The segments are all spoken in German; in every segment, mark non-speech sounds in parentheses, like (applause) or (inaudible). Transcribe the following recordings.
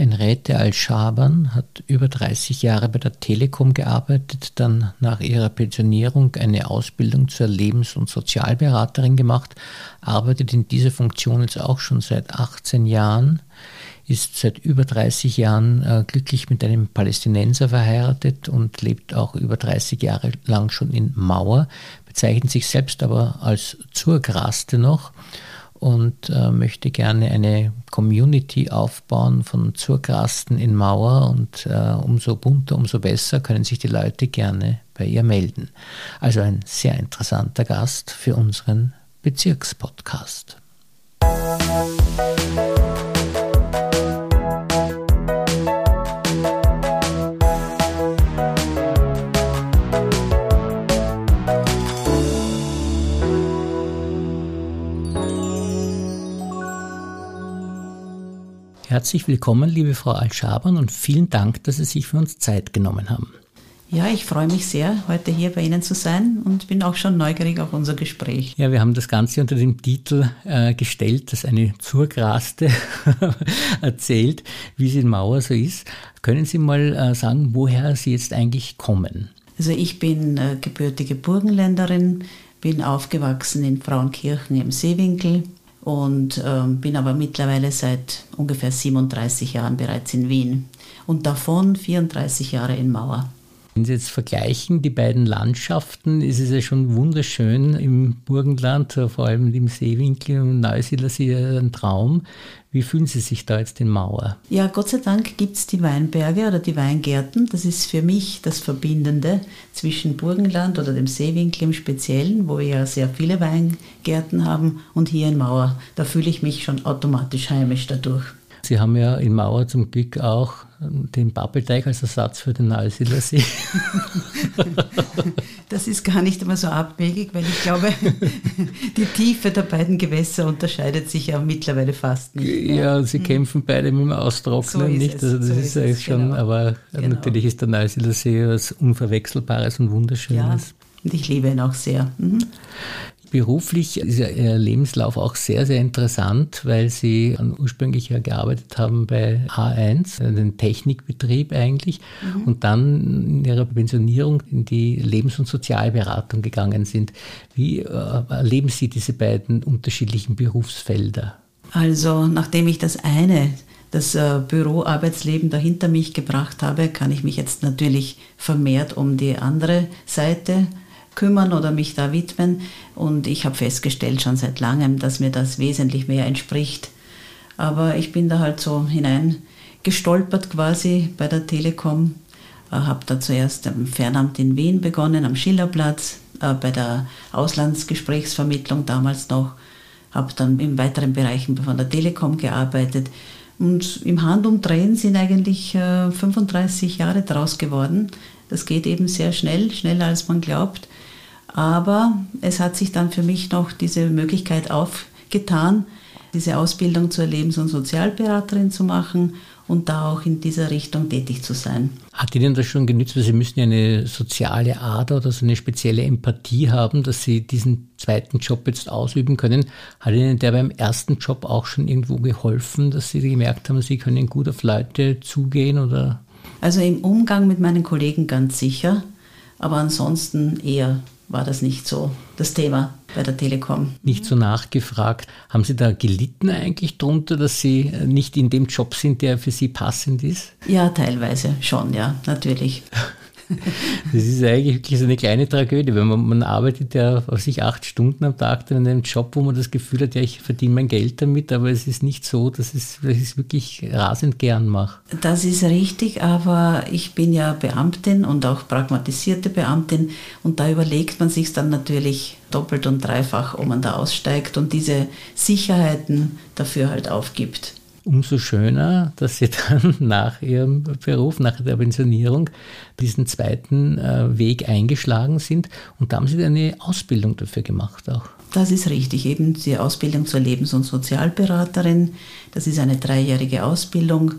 Henriette Al-Schabern hat über 30 Jahre bei der Telekom gearbeitet, dann nach ihrer Pensionierung eine Ausbildung zur Lebens- und Sozialberaterin gemacht, arbeitet in dieser Funktion jetzt auch schon seit 18 Jahren, ist seit über 30 Jahren äh, glücklich mit einem Palästinenser verheiratet und lebt auch über 30 Jahre lang schon in Mauer, bezeichnet sich selbst aber als Zurgraste noch und äh, möchte gerne eine Community aufbauen von Zurgrasten in Mauer und äh, umso bunter, umso besser können sich die Leute gerne bei ihr melden. Also ein sehr interessanter Gast für unseren Bezirkspodcast. Herzlich willkommen, liebe Frau Al-Schabern, und vielen Dank, dass Sie sich für uns Zeit genommen haben. Ja, ich freue mich sehr, heute hier bei Ihnen zu sein und bin auch schon neugierig auf unser Gespräch. Ja, wir haben das Ganze unter dem Titel äh, gestellt, dass eine Zurgraste (laughs) erzählt, wie es in Mauer so ist. Können Sie mal äh, sagen, woher Sie jetzt eigentlich kommen? Also ich bin äh, gebürtige Burgenländerin, bin aufgewachsen in Frauenkirchen im Seewinkel, und ähm, bin aber mittlerweile seit ungefähr 37 Jahren bereits in Wien und davon 34 Jahre in Mauer. Wenn Sie jetzt vergleichen, die beiden Landschaften, ist es ja schon wunderschön im Burgenland, vor allem im Seewinkel und Neusiedlersee ein Traum. Wie fühlen Sie sich da jetzt in Mauer? Ja, Gott sei Dank gibt es die Weinberge oder die Weingärten. Das ist für mich das Verbindende zwischen Burgenland oder dem Seewinkel im Speziellen, wo wir ja sehr viele Weingärten haben, und hier in Mauer. Da fühle ich mich schon automatisch heimisch dadurch. Sie haben ja in Mauer zum Glück auch den Pappelteig als Ersatz für den See. (laughs) Das ist gar nicht immer so abwegig, weil ich glaube, (laughs) die Tiefe der beiden Gewässer unterscheidet sich ja mittlerweile fast nicht. Ja, sie hm. kämpfen beide mit dem Austrocknen, so nicht? Also das so ist, ist schon, genau. aber genau. natürlich ist der Neusiedler See was Unverwechselbares und Wunderschönes. Ja, und ich liebe ihn auch sehr. Mhm. Beruflich ist Ihr Lebenslauf auch sehr, sehr interessant, weil Sie ursprünglich ja gearbeitet haben bei A1, den Technikbetrieb eigentlich, mhm. und dann in Ihrer Pensionierung in die Lebens- und Sozialberatung gegangen sind. Wie äh, erleben Sie diese beiden unterschiedlichen Berufsfelder? Also, nachdem ich das eine das äh, Büroarbeitsleben dahinter mich gebracht habe, kann ich mich jetzt natürlich vermehrt um die andere Seite kümmern oder mich da widmen. Und ich habe festgestellt schon seit langem, dass mir das wesentlich mehr entspricht. Aber ich bin da halt so hineingestolpert quasi bei der Telekom. Äh, habe da zuerst am Fernamt in Wien begonnen, am Schillerplatz, äh, bei der Auslandsgesprächsvermittlung damals noch. Habe dann in weiteren Bereichen von der Telekom gearbeitet. Und im Handumdrehen sind eigentlich 35 äh, Jahre draus geworden. Das geht eben sehr schnell, schneller als man glaubt. Aber es hat sich dann für mich noch diese Möglichkeit aufgetan, diese Ausbildung zur Lebens- und Sozialberaterin zu machen und da auch in dieser Richtung tätig zu sein. Hat Ihnen das schon genützt? Weil Sie müssen ja eine soziale Ader oder so eine spezielle Empathie haben, dass Sie diesen zweiten Job jetzt ausüben können. Hat Ihnen der beim ersten Job auch schon irgendwo geholfen, dass Sie gemerkt haben, Sie können gut auf Leute zugehen oder? Also im Umgang mit meinen Kollegen ganz sicher, aber ansonsten eher war das nicht so das Thema bei der Telekom. Nicht so nachgefragt. Haben Sie da gelitten eigentlich drunter, dass Sie nicht in dem Job sind, der für Sie passend ist? Ja, teilweise schon, ja, natürlich. (laughs) Das ist eigentlich wirklich so eine kleine Tragödie, weil man, man arbeitet ja auf sich acht Stunden am Tag in einem Job, wo man das Gefühl hat, ja, ich verdiene mein Geld damit, aber es ist nicht so, dass, es, dass ich es wirklich rasend gern mache. Das ist richtig, aber ich bin ja Beamtin und auch pragmatisierte Beamtin und da überlegt man sich dann natürlich doppelt und dreifach, ob man da aussteigt und diese Sicherheiten dafür halt aufgibt umso schöner, dass Sie (laughs) dann nach Ihrem Beruf, nach der Pensionierung, diesen zweiten äh, Weg eingeschlagen sind. Und da haben Sie eine Ausbildung dafür gemacht auch. Das ist richtig, eben die Ausbildung zur Lebens- und Sozialberaterin. Das ist eine dreijährige Ausbildung,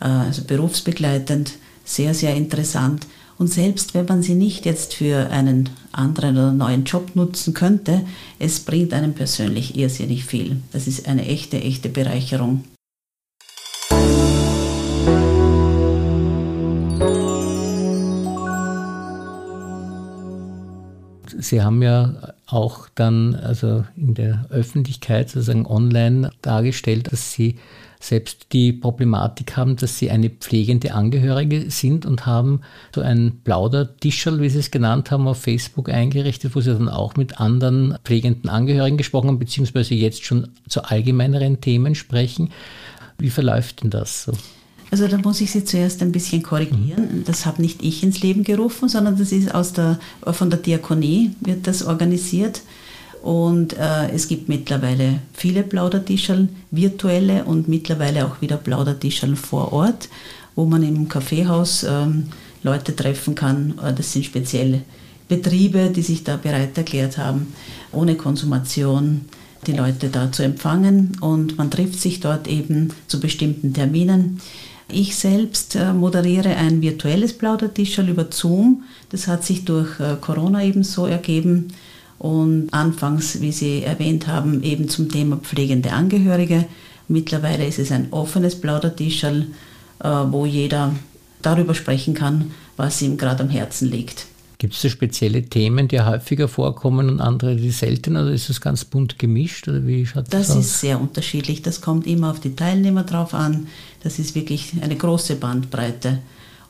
äh, also berufsbegleitend, sehr, sehr interessant. Und selbst wenn man sie nicht jetzt für einen anderen oder neuen Job nutzen könnte, es bringt einem persönlich irrsinnig viel. Das ist eine echte, echte Bereicherung. Sie haben ja auch dann also in der Öffentlichkeit sozusagen online dargestellt, dass Sie selbst die Problematik haben, dass sie eine pflegende Angehörige sind und haben so ein Plaudertischerl, wie sie es genannt haben, auf Facebook eingerichtet, wo sie dann auch mit anderen pflegenden Angehörigen gesprochen haben, beziehungsweise jetzt schon zu allgemeineren Themen sprechen. Wie verläuft denn das so? Also da muss ich Sie zuerst ein bisschen korrigieren. Mhm. Das habe nicht ich ins Leben gerufen, sondern das ist aus der, von der Diakonie wird das organisiert. Und äh, es gibt mittlerweile viele Plaudertischeln, virtuelle und mittlerweile auch wieder Plaudertischeln vor Ort, wo man im Kaffeehaus ähm, Leute treffen kann. Äh, das sind spezielle Betriebe, die sich da bereit erklärt haben, ohne Konsumation die Leute da zu empfangen. Und man trifft sich dort eben zu bestimmten Terminen. Ich selbst äh, moderiere ein virtuelles Plaudertischerl über Zoom. Das hat sich durch äh, Corona eben so ergeben und anfangs, wie Sie erwähnt haben, eben zum Thema pflegende Angehörige. Mittlerweile ist es ein offenes Plaudertischerl, äh, wo jeder darüber sprechen kann, was ihm gerade am Herzen liegt. Gibt es da spezielle Themen, die häufiger vorkommen und andere, die seltener? Oder ist das ganz bunt gemischt? Oder wie schaut das, das aus? ist sehr unterschiedlich. Das kommt immer auf die Teilnehmer drauf an. Das ist wirklich eine große Bandbreite.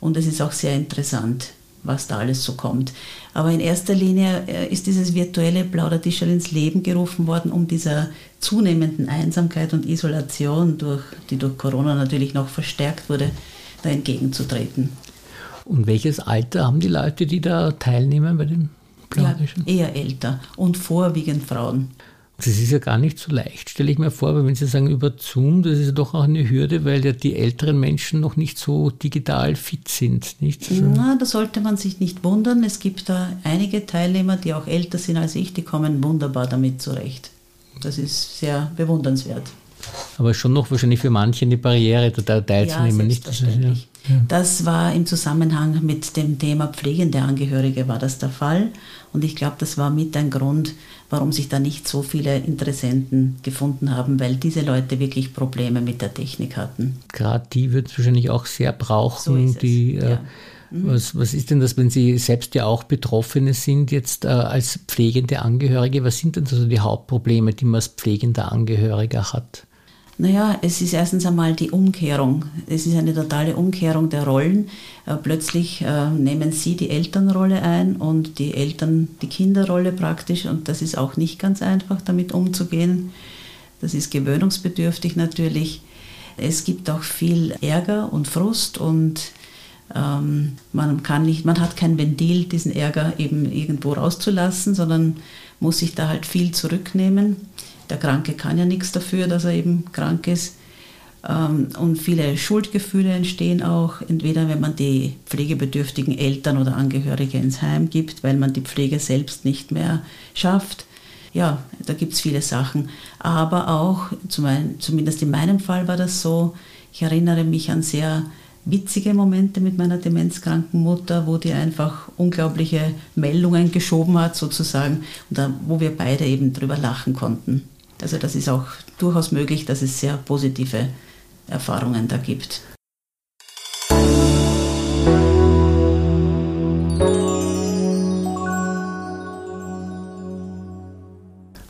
Und es ist auch sehr interessant was da alles so kommt. Aber in erster Linie äh, ist dieses virtuelle Plaudertischerl ins Leben gerufen worden, um dieser zunehmenden Einsamkeit und Isolation, durch, die durch Corona natürlich noch verstärkt wurde, da entgegenzutreten. Und welches Alter haben die Leute, die da teilnehmen bei dem Plaudertischeln? Ja, eher älter und vorwiegend Frauen. Das ist ja gar nicht so leicht, stelle ich mir vor, weil wenn Sie sagen über Zoom, das ist ja doch auch eine Hürde, weil ja die älteren Menschen noch nicht so digital fit sind. Nicht? Also Na, da sollte man sich nicht wundern. Es gibt da einige Teilnehmer, die auch älter sind als ich, die kommen wunderbar damit zurecht. Das ist sehr bewundernswert. Aber schon noch wahrscheinlich für manche eine Barriere, da teilzunehmen. Ja, selbstverständlich. Das, ja. das war im Zusammenhang mit dem Thema pflegende Angehörige war das der Fall. Und ich glaube, das war mit ein Grund, warum sich da nicht so viele Interessenten gefunden haben, weil diese Leute wirklich Probleme mit der Technik hatten. Gerade die wird es wahrscheinlich auch sehr brauchen, so die äh, ja. mhm. Was, was ist denn das, wenn Sie selbst ja auch Betroffene sind, jetzt äh, als pflegende Angehörige? Was sind denn so die Hauptprobleme, die man als pflegender Angehöriger hat? Naja, es ist erstens einmal die Umkehrung. Es ist eine totale Umkehrung der Rollen. Äh, plötzlich äh, nehmen Sie die Elternrolle ein und die Eltern die Kinderrolle praktisch und das ist auch nicht ganz einfach, damit umzugehen. Das ist gewöhnungsbedürftig natürlich. Es gibt auch viel Ärger und Frust und ähm, man kann nicht, man hat kein Ventil, diesen Ärger eben irgendwo rauszulassen, sondern muss sich da halt viel zurücknehmen. Der Kranke kann ja nichts dafür, dass er eben krank ist. Ähm, und viele Schuldgefühle entstehen auch, entweder wenn man die pflegebedürftigen Eltern oder Angehörige ins Heim gibt, weil man die Pflege selbst nicht mehr schafft. Ja, da gibt es viele Sachen. Aber auch, zumindest in meinem Fall war das so, ich erinnere mich an sehr witzige Momente mit meiner demenzkranken Mutter, wo die einfach unglaubliche Meldungen geschoben hat, sozusagen, und da, wo wir beide eben drüber lachen konnten. Also das ist auch durchaus möglich, dass es sehr positive Erfahrungen da gibt.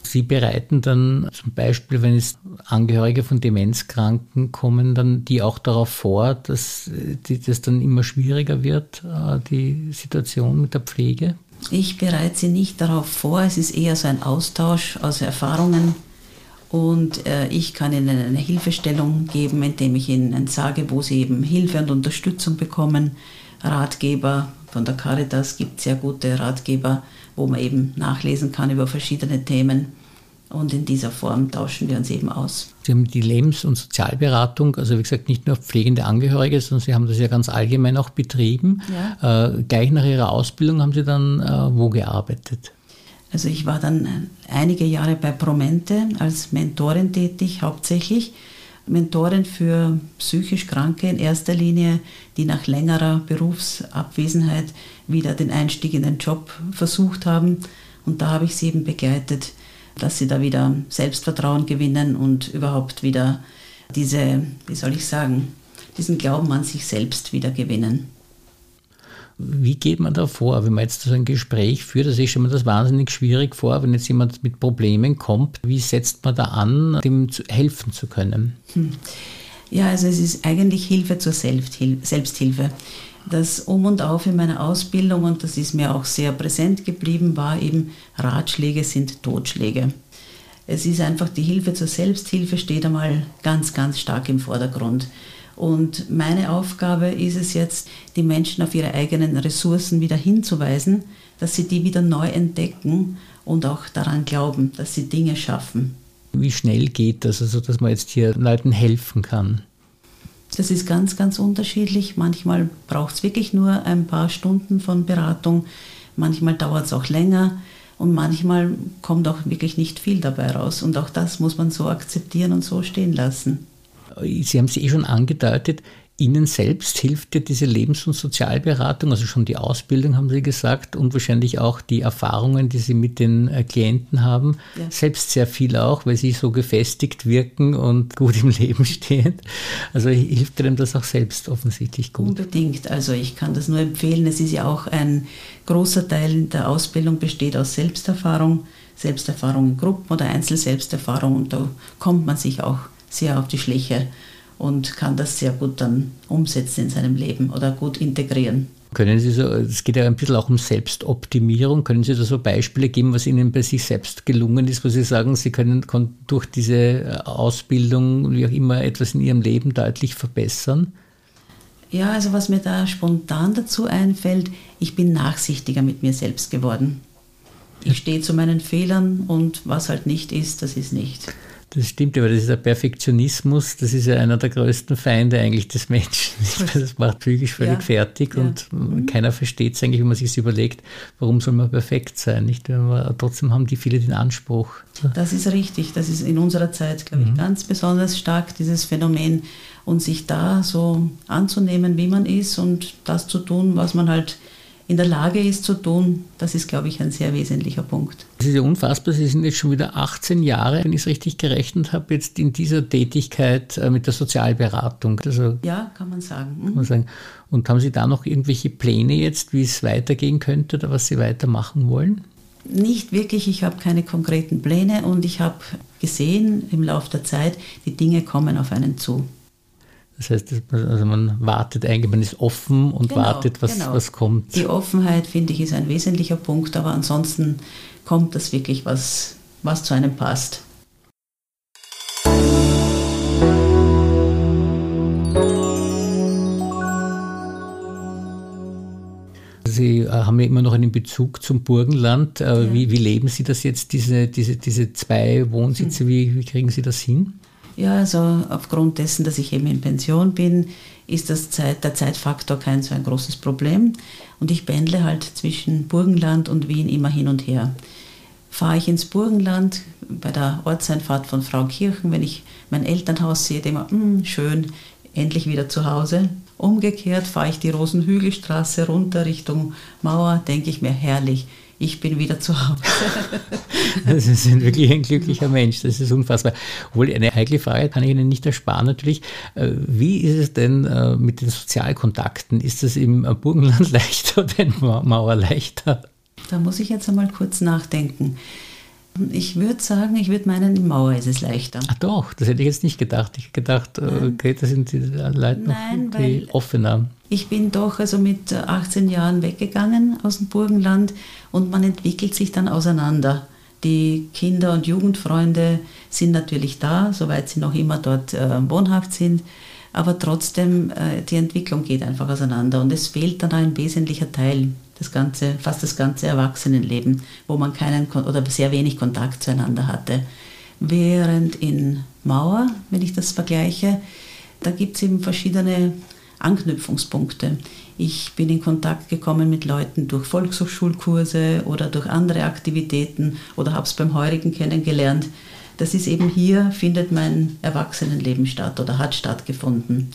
Sie bereiten dann zum Beispiel, wenn es Angehörige von Demenzkranken kommen, dann die auch darauf vor, dass das dann immer schwieriger wird, äh, die Situation mit der Pflege? Ich bereite sie nicht darauf vor. Es ist eher so ein Austausch aus Erfahrungen und äh, ich kann ihnen eine Hilfestellung geben, indem ich ihnen sage, wo sie eben Hilfe und Unterstützung bekommen. Ratgeber von der Caritas gibt sehr gute Ratgeber, wo man eben nachlesen kann über verschiedene Themen. Und in dieser Form tauschen wir uns eben aus. Sie haben die Lebens- und Sozialberatung, also wie gesagt, nicht nur pflegende Angehörige, sondern Sie haben das ja ganz allgemein auch betrieben. Ja. Äh, gleich nach Ihrer Ausbildung haben Sie dann äh, wo gearbeitet? Also ich war dann einige Jahre bei Promente als Mentorin tätig, hauptsächlich. Mentorin für psychisch Kranke in erster Linie, die nach längerer Berufsabwesenheit wieder den Einstieg in den Job versucht haben. Und da habe ich sie eben begleitet, dass sie da wieder Selbstvertrauen gewinnen und überhaupt wieder diese, wie soll ich sagen, diesen Glauben an sich selbst wieder gewinnen. Wie geht man da vor, wenn man jetzt so ein Gespräch führt? Also ich stelle mir das wahnsinnig schwierig vor, wenn jetzt jemand mit Problemen kommt. Wie setzt man da an, dem helfen zu können? Hm. Ja, also es ist eigentlich Hilfe zur Selbsthilfe. Das Um und Auf in meiner Ausbildung, und das ist mir auch sehr präsent geblieben, war eben, Ratschläge sind Totschläge. Es ist einfach die Hilfe zur Selbsthilfe steht einmal ganz, ganz stark im Vordergrund. Und meine Aufgabe ist es jetzt, die Menschen auf ihre eigenen Ressourcen wieder hinzuweisen, dass sie die wieder neu entdecken und auch daran glauben, dass sie Dinge schaffen. Wie schnell geht das, also dass man jetzt hier Leuten helfen kann? Das ist ganz, ganz unterschiedlich. Manchmal braucht es wirklich nur ein paar Stunden von Beratung, manchmal dauert es auch länger und manchmal kommt auch wirklich nicht viel dabei raus. Und auch das muss man so akzeptieren und so stehen lassen. Sie haben es eh schon angedeutet, Ihnen selbst hilft dir diese Lebens- und Sozialberatung, also schon die Ausbildung haben Sie gesagt und wahrscheinlich auch die Erfahrungen, die Sie mit den äh, Klienten haben, ja. selbst sehr viel auch, weil Sie so gefestigt wirken und gut im Leben stehen. Also hilft Ihnen das auch selbst offensichtlich gut? Unbedingt. Also ich kann das nur empfehlen. Es ist ja auch ein großer Teil der Ausbildung besteht aus Selbsterfahrung, Selbsterfahrung in Gruppen oder Einzelselbsterfahrung und da kommt man sich auch sehr auf die Schläge und kann das sehr gut dann umsetzen in seinem Leben oder gut integrieren. Können Sie so, es geht ja ein bisschen auch um Selbstoptimierung, können Sie da so Beispiele geben, was Ihnen bei sich selbst gelungen ist, wo Sie sagen, Sie können durch diese äh, Ausbildung, wie auch immer, etwas in Ihrem Leben deutlich verbessern? Ja, also was mir da spontan dazu einfällt, ich bin nachsichtiger mit mir selbst geworden. Ich stehe zu meinen Fehlern und was halt nicht ist, das ist nicht. Das stimmt, aber das ist der Perfektionismus, das ist ja einer der größten Feinde eigentlich des Menschen. (laughs) Das macht psychisch völlig ja, fertig ja. und mhm. keiner versteht es eigentlich, wenn man sich überlegt, warum soll man perfekt sein, nicht? Aber trotzdem haben die viele den Anspruch. Das ist richtig, das ist in unserer Zeit, glaube ich, mhm. ganz besonders stark, dieses Phänomen und sich da so anzunehmen, wie man ist und das zu tun, was man halt in der Lage ist zu tun, das ist, glaube ich, ein sehr wesentlicher Punkt. Es ist ja unfassbar, Sie sind jetzt schon wieder 18 Jahre, wenn ich es richtig gerechnet habe, jetzt in dieser Tätigkeit äh, mit der Sozialberatung. Also, ja, kann man sagen. Mhm. Kann man sagen. Und haben Sie da noch irgendwelche Pläne jetzt, wie es weitergehen könnte oder was Sie weitermachen wollen? Nicht wirklich, ich habe keine konkreten Pläne und ich habe gesehen im Laufe der Zeit, die Dinge kommen auf einen zu. Das heißt, also man wartet eigentlich, man ist offen und genau, wartet, was, genau. was kommt. Die Offenheit, finde ich, ist ein wesentlicher Punkt, aber ansonsten kommt das wirklich, was, was zu einem passt. Sie äh, haben ja immer noch einen Bezug zum Burgenland. Äh. Wie, wie, leben Sie das jetzt, diese, diese, diese zwei Wohnsitze? Hm. Wie, wie kriegen Sie das hin? Ja, also aufgrund dessen, dass ich eben in Pension bin, ist das Zeit, der Zeitfaktor kein so ein großes Problem. Und ich pendle halt zwischen Burgenland und Wien immer hin und her. Fahre ich ins Burgenland bei der Ortseinfahrt von Frau Kirchen, wenn ich mein Elternhaus sehe, denke ich mir, schön, endlich wieder zu Hause. Umgekehrt fahre ich die Rosenhügelstraße runter Richtung Mauer, denke ich mir, herrlich, ich bin wieder zu Hause. (laughs) Sie sind wirklich ein glücklicher Mensch, das ist unfassbar. Obwohl, eine heikle Frage kann ich Ihnen nicht ersparen natürlich. Äh, wie ist es denn äh, mit den Sozialkontakten? Ist das im Burgenland (laughs) leichter oder in Mauer leichter? Da muss ich jetzt einmal kurz nachdenken. Ich würde sagen, ich würde meinen, in Mauer ist es leichter. Ach doch, das hätte ich jetzt nicht gedacht. Ich hätte gedacht, äh, Nein. okay, da sind die Leute noch Nein, die offener. Ich bin doch also mit 18 Jahren weggegangen aus dem Burgenland und man entwickelt sich dann auseinander. Die Kinder- und Jugendfreunde sind natürlich da, soweit sie noch immer dort äh, wohnhaft sind, aber trotzdem, äh, die Entwicklung geht einfach auseinander und es fehlt dann ein wesentlicher Teil, das ganze, fast das ganze Erwachsenenleben, wo man keinen oder sehr wenig Kontakt zueinander hatte. Während in Mauer, wenn ich das vergleiche, da gibt es eben verschiedene Anknüpfungspunkte. Ich bin in Kontakt gekommen mit Leuten durch Volkshochschulkurse oder durch andere Aktivitäten oder habe es beim Heurigen kennengelernt. Das ist eben hier, findet mein Erwachsenenleben statt oder hat stattgefunden.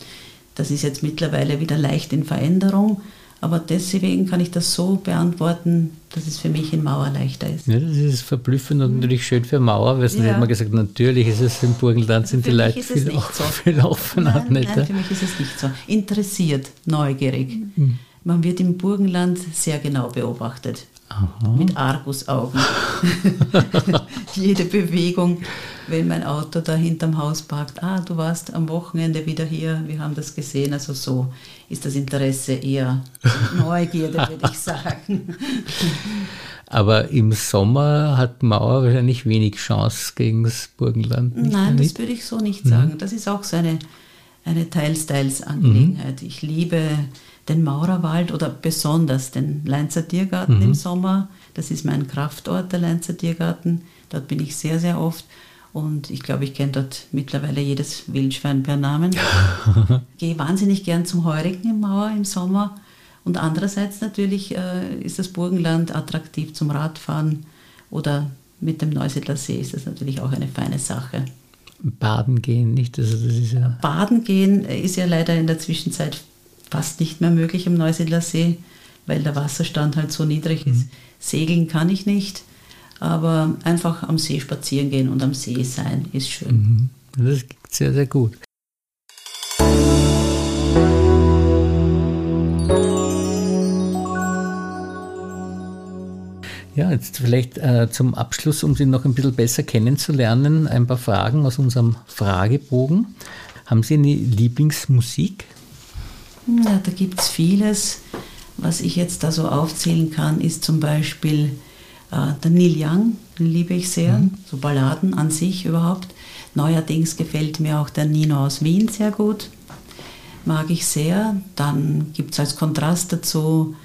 Das ist jetzt mittlerweile wieder leicht in Veränderung, aber deswegen kann ich das so beantworten, dass es für mich in Mauer leichter ist. Ja, das ist verblüffend und natürlich schön für Mauer, weil es ja. immer gesagt, natürlich ist es im Burgenland sind für die Leute viel, so. (laughs) viel offener. Nein, nein, für mich ist es nicht so. Interessiert, neugierig. Mhm. Man wird im Burgenland sehr genau beobachtet. Aha. Mit Argusaugen. (laughs) Jede Bewegung, wenn mein Auto da hinterm Haus parkt, ah, du warst am Wochenende wieder hier, wir haben das gesehen. Also so ist das Interesse eher Neugierde, (laughs) würde ich sagen. Aber im Sommer hat Mauer wahrscheinlich wenig Chance gegen das Burgenland. Nein, das würde ich so nicht sagen. Mhm. Das ist auch so eine, eine Teils-Teils-Angelegenheit. Mhm. Ich liebe den Maurerwald oder besonders den Leinzer Tiergarten mhm. im Sommer. Das ist mein Kraftort, der Leinzer Tiergarten. Dort bin ich sehr, sehr oft. Und ich glaube, ich kenne dort mittlerweile jedes Wildschwein per Namen. (laughs) Gehe wahnsinnig gern zum Heurigen im Mauer im Sommer. Und andererseits natürlich äh, ist das Burgenland attraktiv zum Radfahren oder mit dem Neusiedler See ist das natürlich auch eine feine Sache. Baden gehen, nicht? Also das ist ja Baden gehen ist ja leider in der Zwischenzeit fast nicht mehr möglich im Neusiedler See, weil der Wasserstand halt so niedrig ist. Mhm. Segeln kann ich nicht, aber einfach am See spazieren gehen und am See sein ist schön. Mhm. Das ist sehr, sehr gut. Ja, jetzt vielleicht äh, zum Abschluss, um Sie noch ein bisschen besser kennenzulernen, ein paar Fragen aus unserem Fragebogen. Haben Sie eine Lieblingsmusik? Ja, da gibt es vieles. Was ich jetzt da so aufzählen kann, ist zum Beispiel äh, der Neil Young, den liebe ich sehr, mhm. so Balladen an sich überhaupt. Neuerdings gefällt mir auch der Nino aus Wien sehr gut, mag ich sehr. Dann gibt es als Kontrast dazu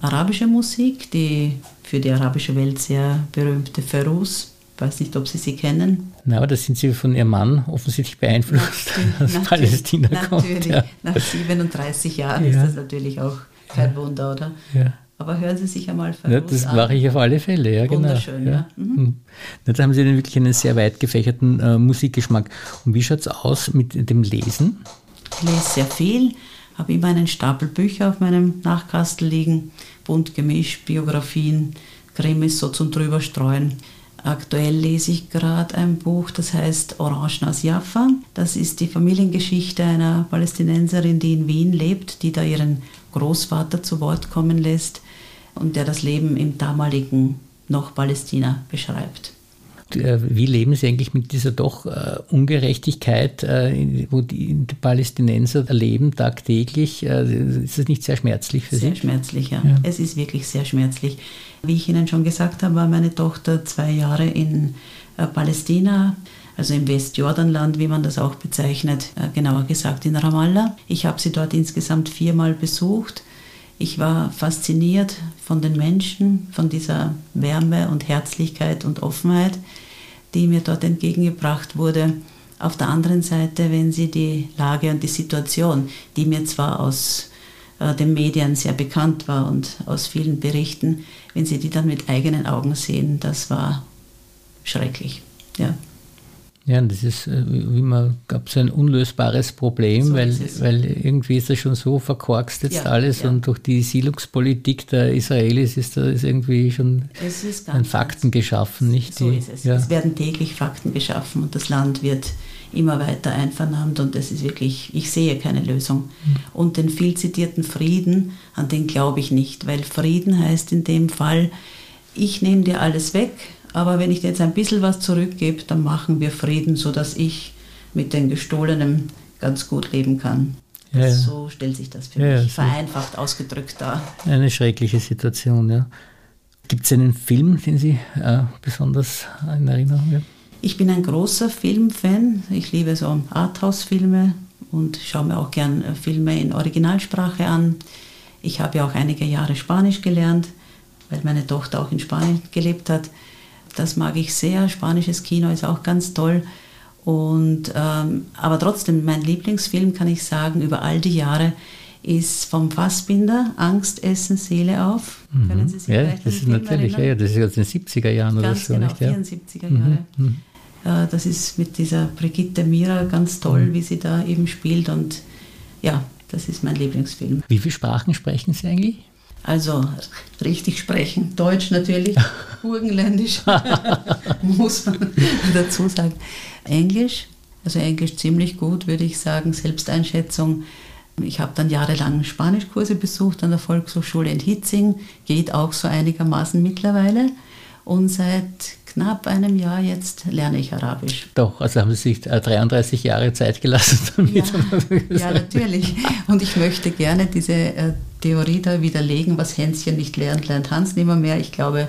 arabische Musik, die für die arabische Welt sehr berühmte Ferus ich weiß nicht, ob Sie sie kennen. Na, aber da sind Sie von Ihrem Mann offensichtlich beeinflusst, dass natürlich, Palästina kommt. Natürlich, ja. nach 37 Jahren ja. ist das natürlich auch kein. Wunder, oder? Ja. Aber hören Sie sich einmal Ferus ja, Das an. mache ich auf alle Fälle, ja, genau. Wunderschön, ja. ja. Mhm. mhm. Da haben Sie dann wirklich einen sehr weit gefächerten äh, Musikgeschmack. Und wie schaut es aus mit dem Lesen? Ich lese sehr viel, habe immer einen Stapel Bücher auf meinem Nachkastel liegen, bunt gemischt, Biografien, Krimis so zum drüberstreuen. Aktuell lese ich gerade ein Buch, das heißt Orangen aus Jaffa. Das ist die Familiengeschichte einer Palästinenserin, die in Wien lebt, die da ihren Großvater zu Wort kommen lässt und der das Leben im damaligen noch Palästina beschreibt. Äh, wie leben Sie eigentlich mit dieser doch äh, Ungerechtigkeit, äh, wo die, die, Palästinenser erleben tagtäglich? Ist das nicht sehr schmerzlich für sehr Sie? Sehr schmerzlich, ja. ja. Es ist wirklich sehr schmerzlich. Wie ich Ihnen schon gesagt habe, war meine Tochter zwei Jahre in Palästina also im Westjordanland, wie man das auch bezeichnet, genauer gesagt in Ramallah. Ich habe sie dort insgesamt viermal besucht. Ich war fasziniert von den Menschen, von dieser Wärme und Herzlichkeit und Offenheit, die mir dort entgegengebracht wurde. Auf der anderen Seite, wenn Sie die Lage und die Situation, die mir zwar aus äh, den Medien sehr bekannt war und aus vielen Berichten, wenn Sie die dann mit eigenen Augen sehen, das war schrecklich. Ja. Ja, das ist äh, wie man gab so ein unlösbares Problem, so weil, weil irgendwie ist das schon so verkorkst jetzt ja, alles ja. und durch die Siedlungspolitik der Israelis ist da ist irgendwie schon ist ein Fakten geschaffen, nicht? So die, ist es. Ja. Es werden täglich Fakten geschaffen und das Land wird immer weiter einvernahmt und das ist wirklich, ich sehe keine Lösung. Mhm. Und den viel zitierten Frieden, an den glaube ich nicht, weil Frieden heißt in dem Fall, ich nehme dir alles weg, aber wenn ich dir jetzt ein bisschen was zurückgebe, dann machen wir Frieden, sodass ich mit den Gestohlenen ganz gut leben kann. Ja, ja. So stellt sich das für ja, mich vereinfacht ausgedrückt dar. Eine schreckliche Situation, ja. Gibt es einen Film, den Sie äh, besonders in Erinnerung haben? Ich bin ein großer Filmfan. Ich liebe so Arthouse-Filme und schaue mir auch gern äh, Filme in Originalsprache an. Ich habe ja auch einige Jahre Spanisch gelernt, weil meine Tochter auch in Spanien gelebt hat. Das mag ich sehr. Spanisches Kino ist auch ganz toll. Und, ähm, aber trotzdem, mein Lieblingsfilm, kann ich sagen, über all die Jahre ist vom Fassbinder Angst, Essen, Seele auf. Mhm. Können Sie sich ja, das ist natürlich, ja, das ist jetzt in den 70er Jahren ganz oder so. Genau, nicht, 74er ja. Jahre. Mhm. Äh, das ist mit dieser Brigitte Mira ganz toll, mhm. wie sie da eben spielt. Und ja, das ist mein Lieblingsfilm. Wie viele Sprachen sprechen Sie eigentlich? Also richtig sprechen. Deutsch natürlich, (laughs) Burgenländisch, (laughs) muss man (laughs) dazu sagen. Englisch, also Englisch ziemlich gut, würde ich sagen. Selbsteinschätzung Ich habe dann jahrelang Spanischkurse besucht an der Volkshochschule in Hitzing, geht auch so einigermaßen mittlerweile. Und seit knapp einem Jahr jetzt lerne ich Arabisch. Doch, also haben Sie sich 33 äh, Jahre Zeit gelassen damit. Ja, ja natürlich. Und ich möchte gerne diese äh, Theorie da widerlegen, was Hänschen nicht lernt, lernt Hans nimmer mehr. Ich glaube,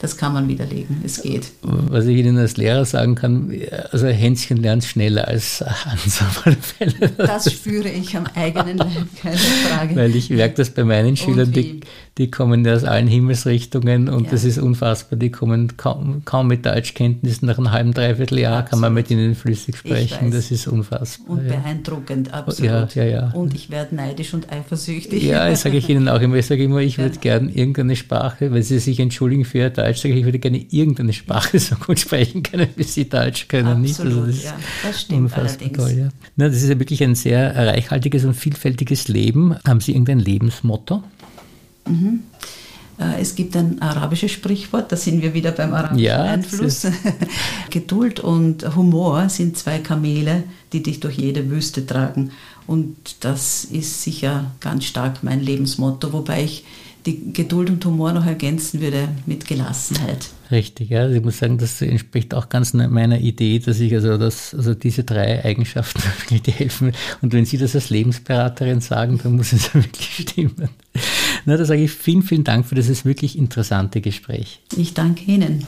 das kann man widerlegen. Es geht. Was ich Ihnen als Lehrer sagen kann, also Hänschen lernt schneller als Hans auf alle Fälle. Das spüre ich am eigenen Leib, keine Frage. Weil ich merke das bei meinen Schülern, die, die kommen aus allen Himmelsrichtungen und ja. das ist unfassbar. Die kommen kaum, kaum mit Deutschkenntnissen. Nach einem halben, dreiviertel Jahr Absolut. kann man mit ihnen flüssig sprechen. Das ist unfassbar. Und ja. beeindruckend, absolut. Ja, ja, ja. Und ich werde neidisch und eifersüchtig. Ja, das sage ich Ihnen auch immer. Ich sage immer, ich würde gern irgendeine Sprache, wenn Sie sich entschuldigen für Ihr Deutsch, sage, ich würde gerne irgendeine Sprache so gut sprechen können, wie Sie Deutsch können. Absolut, nicht? Also das ja, das stimmt unfassbar allerdings. toll. Ja. Na, das ist ja wirklich ein sehr reichhaltiges und vielfältiges Leben. Haben Sie irgendein Lebensmotto? Mhm. Äh, es gibt ein arabisches Sprichwort, da sind wir wieder beim arabischen ja, Einfluss. (laughs) Geduld und Humor sind zwei Kamele, die dich durch jede Wüste tragen. Und das ist sicher ganz stark mein Lebensmotto, wobei ich die Geduld und Humor noch ergänzen würde mit Gelassenheit. Richtig, ja. Also ich muss sagen, das entspricht auch ganz meiner Idee, dass ich also, das, also diese drei Eigenschaften (laughs) die helfen. Und wenn Sie das als Lebensberaterin sagen, dann muss es (laughs) wirklich stimmen. Na, da sage ich vielen, vielen Dank für dieses wirklich interessante Gespräch. Ich danke Ihnen.